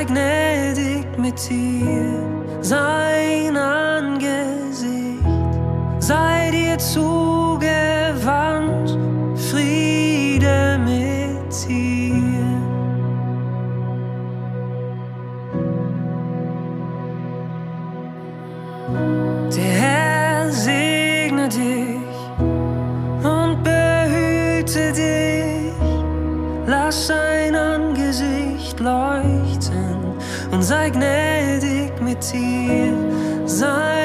sei gnädig mit dir. Sein Angesicht sei dir zugewandt, Friede mit dir. Sei gnädig mit dir. Sein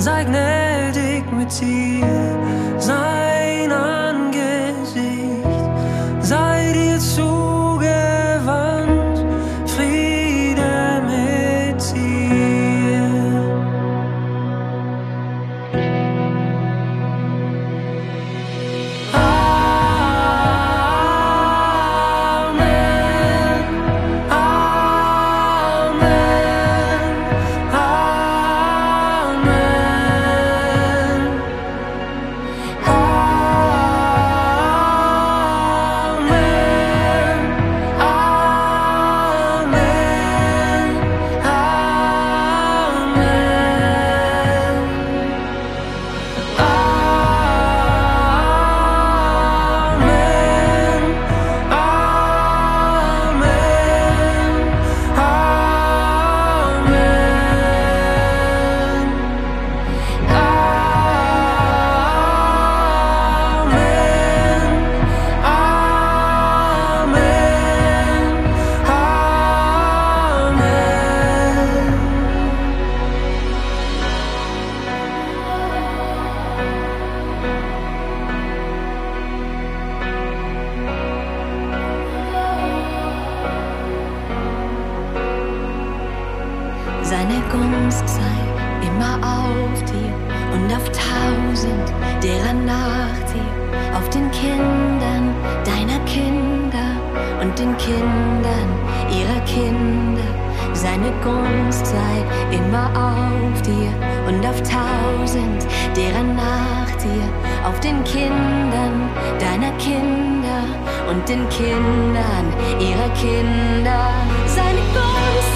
sei gnädig mit dir. Seine Gunst sei immer auf dir und auf tausend derer nach dir, auf den Kindern deiner Kinder und den Kindern ihrer Kinder. Seine Gunst sei immer auf dir und auf tausend derer nach dir, auf den Kindern deiner Kinder und den Kindern ihrer Kinder. Seine Gunst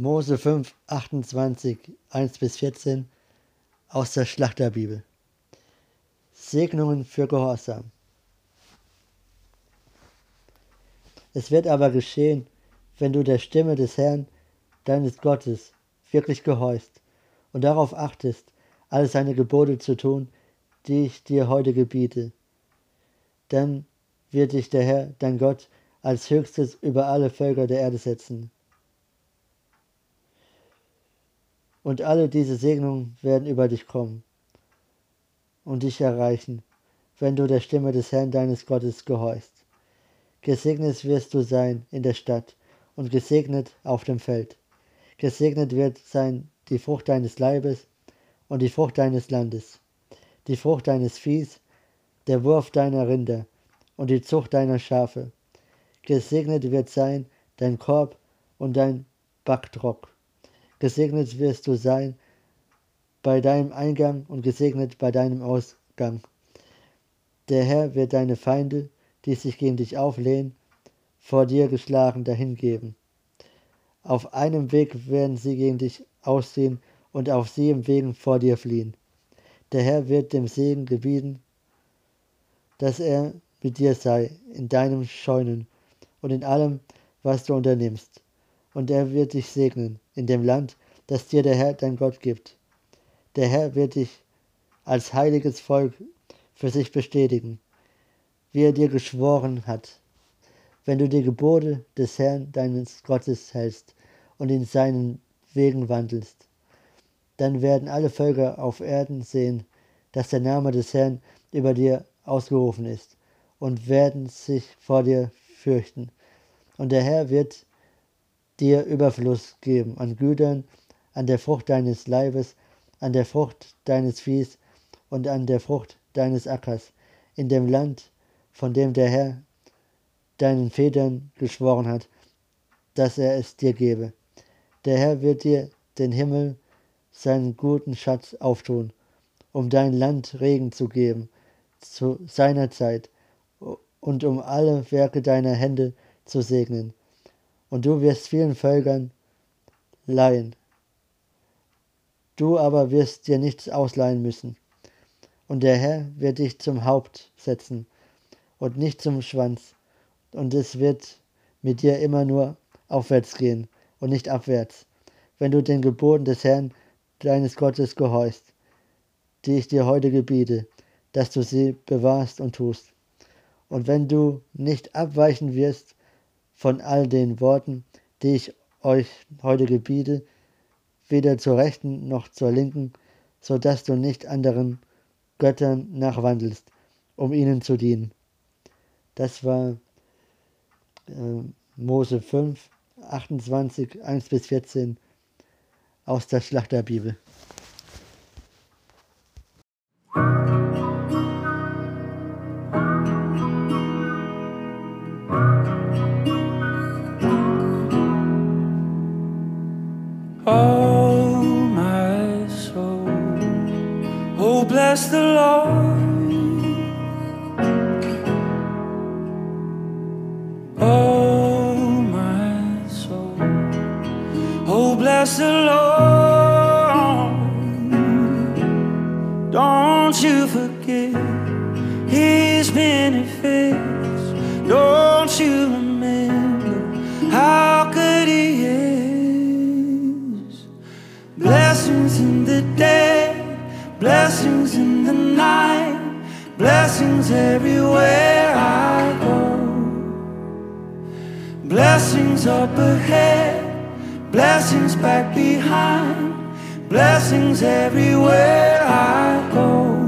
Mose 5, 28, 1 bis 14 aus der Schlachterbibel. Segnungen für Gehorsam. Es wird aber geschehen, wenn du der Stimme des Herrn, deines Gottes, wirklich gehorchst und darauf achtest, alle seine Gebote zu tun, die ich dir heute gebiete. Dann wird dich der Herr, dein Gott, als höchstes über alle Völker der Erde setzen. Und alle diese Segnungen werden über dich kommen und dich erreichen, wenn du der Stimme des Herrn deines Gottes gehorchst. Gesegnet wirst du sein in der Stadt und gesegnet auf dem Feld. Gesegnet wird sein die Frucht deines Leibes und die Frucht deines Landes, die Frucht deines Viehs, der Wurf deiner Rinder und die Zucht deiner Schafe. Gesegnet wird sein dein Korb und dein Backtrock. Gesegnet wirst du sein bei deinem Eingang und gesegnet bei deinem Ausgang. Der Herr wird deine Feinde, die sich gegen dich auflehnen, vor dir geschlagen dahingeben. Auf einem Weg werden sie gegen dich ausziehen und auf sieben Wegen vor dir fliehen. Der Herr wird dem Segen gebieten, dass er mit dir sei in deinem Scheunen und in allem, was du unternimmst. Und er wird dich segnen in dem Land, das dir der Herr dein Gott gibt. Der Herr wird dich als heiliges Volk für sich bestätigen, wie er dir geschworen hat, wenn du die Gebote des Herrn deines Gottes hältst und in seinen Wegen wandelst. Dann werden alle Völker auf Erden sehen, dass der Name des Herrn über dir ausgerufen ist und werden sich vor dir fürchten. Und der Herr wird dir Überfluss geben an Gütern, an der Frucht deines Leibes, an der Frucht deines Viehs und an der Frucht deines Ackers, in dem Land, von dem der Herr deinen Vätern geschworen hat, dass er es dir gebe. Der Herr wird dir den Himmel, seinen guten Schatz auftun, um dein Land Regen zu geben, zu seiner Zeit, und um alle Werke deiner Hände zu segnen. Und du wirst vielen Völkern leihen. Du aber wirst dir nichts ausleihen müssen. Und der Herr wird dich zum Haupt setzen und nicht zum Schwanz. Und es wird mit dir immer nur aufwärts gehen und nicht abwärts, wenn du den Geboten des Herrn deines Gottes gehorchst, die ich dir heute gebiete, dass du sie bewahrst und tust. Und wenn du nicht abweichen wirst von all den Worten, die ich euch heute gebiete, weder zur rechten noch zur linken, so dass du nicht anderen Göttern nachwandelst, um ihnen zu dienen. Das war äh, Mose 5, 28, 1 bis 14 aus der Schlachterbibel. You forget his benefits. Don't you remember how good he is? Blessings in the day, blessings in the night, blessings everywhere I go. Blessings up ahead, blessings back behind, blessings everywhere I go.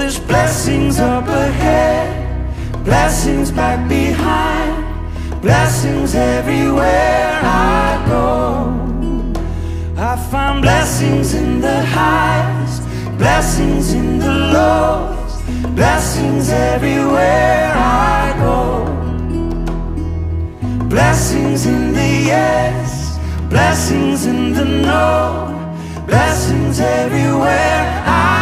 There's blessings up ahead, blessings back behind, blessings everywhere I go. I find blessings in the highs, blessings in the lows, blessings everywhere I go. Blessings in the yes, blessings in the no, blessings everywhere I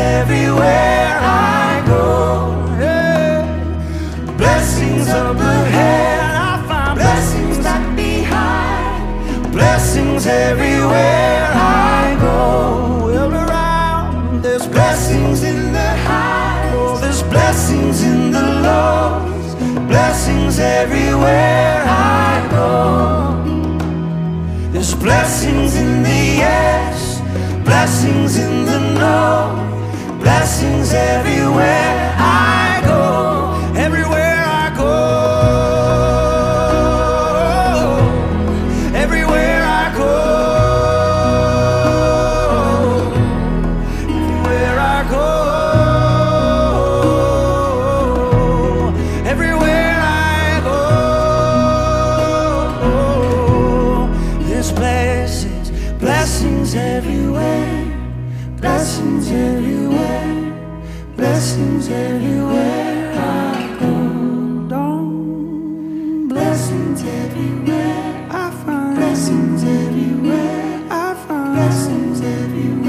everywhere I go. Blessings up ahead, I find blessings back behind, blessings everywhere I go. Well, around there's blessings in the high, oh, there's blessings in the lows, blessings everywhere I go. There's blessings in the yes, blessings in times have you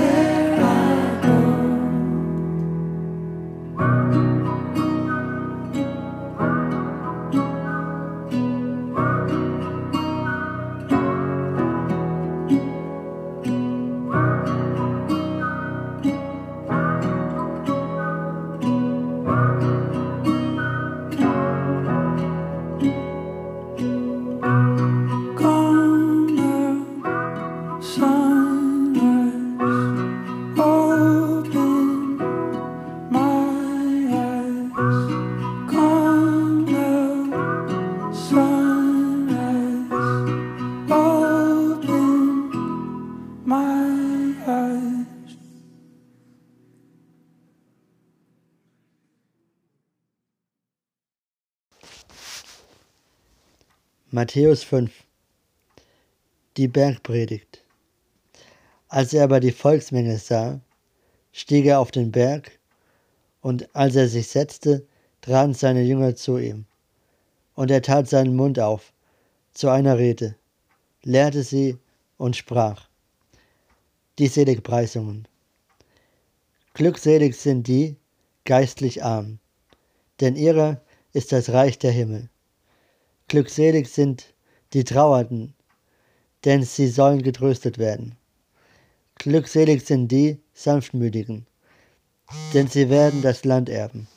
Matthäus 5 Die Bergpredigt Als er aber die Volksmenge sah, stieg er auf den Berg, und als er sich setzte, traten seine Jünger zu ihm. Und er tat seinen Mund auf zu einer Rede, lehrte sie und sprach. Die Seligpreisungen. Glückselig sind die, geistlich arm, denn ihrer ist das Reich der Himmel. Glückselig sind die Trauernden, denn sie sollen getröstet werden. Glückselig sind die Sanftmütigen, denn sie werden das Land erben.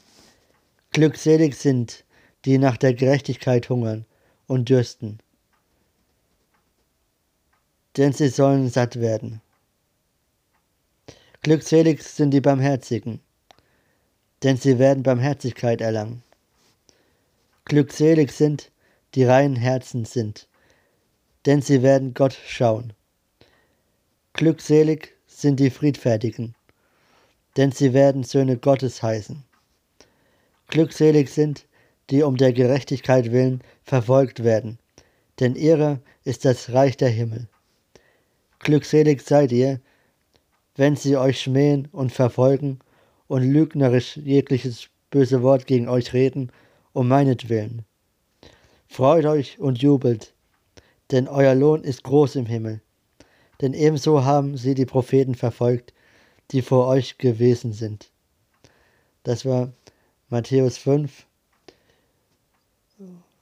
Glückselig sind die nach der Gerechtigkeit hungern und dürsten, denn sie sollen satt werden. Glückselig sind die Barmherzigen, denn sie werden Barmherzigkeit erlangen. Glückselig sind, die reinen Herzen sind, denn sie werden Gott schauen. Glückselig sind die Friedfertigen, denn sie werden Söhne Gottes heißen. Glückselig sind, die um der Gerechtigkeit willen verfolgt werden, denn ihrer ist das Reich der Himmel. Glückselig seid ihr, wenn sie euch schmähen und verfolgen und lügnerisch jegliches böse Wort gegen euch reden, um meinetwillen. Freut euch und jubelt, denn euer Lohn ist groß im Himmel. Denn ebenso haben sie die Propheten verfolgt, die vor euch gewesen sind. Das war Matthäus 5,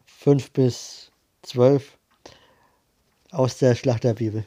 5 bis 12 aus der Schlachterbibel.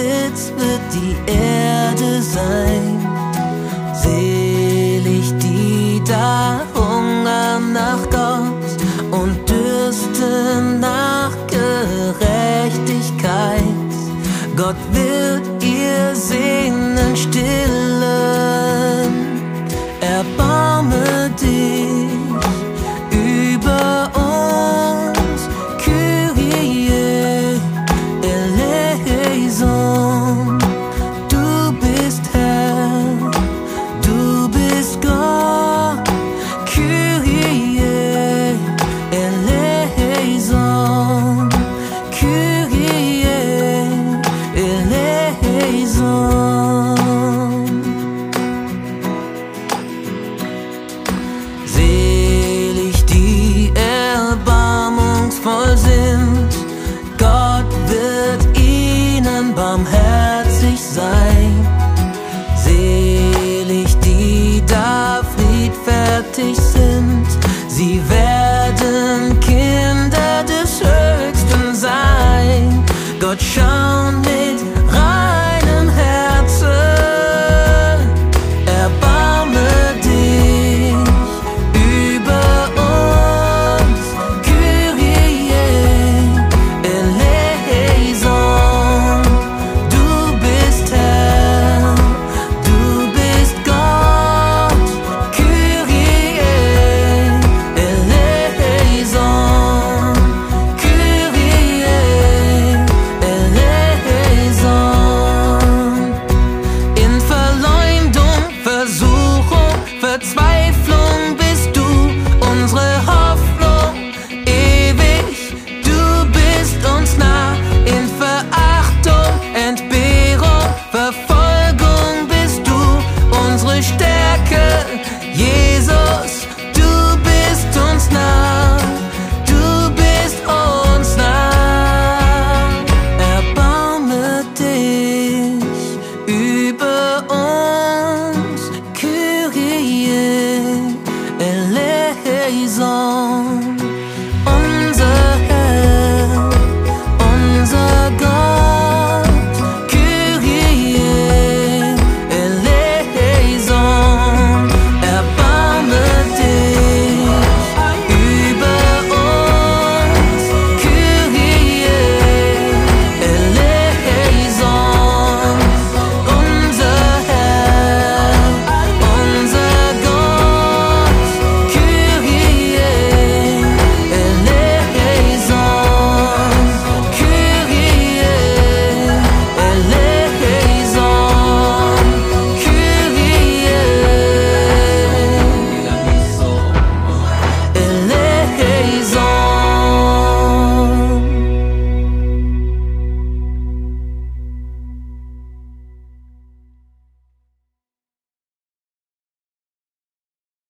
Besitz wird die Erde sein. Selig die da hungern nach Gott und dürsten nach Gerechtigkeit. Gott wird ihr Sehnen still. your charm.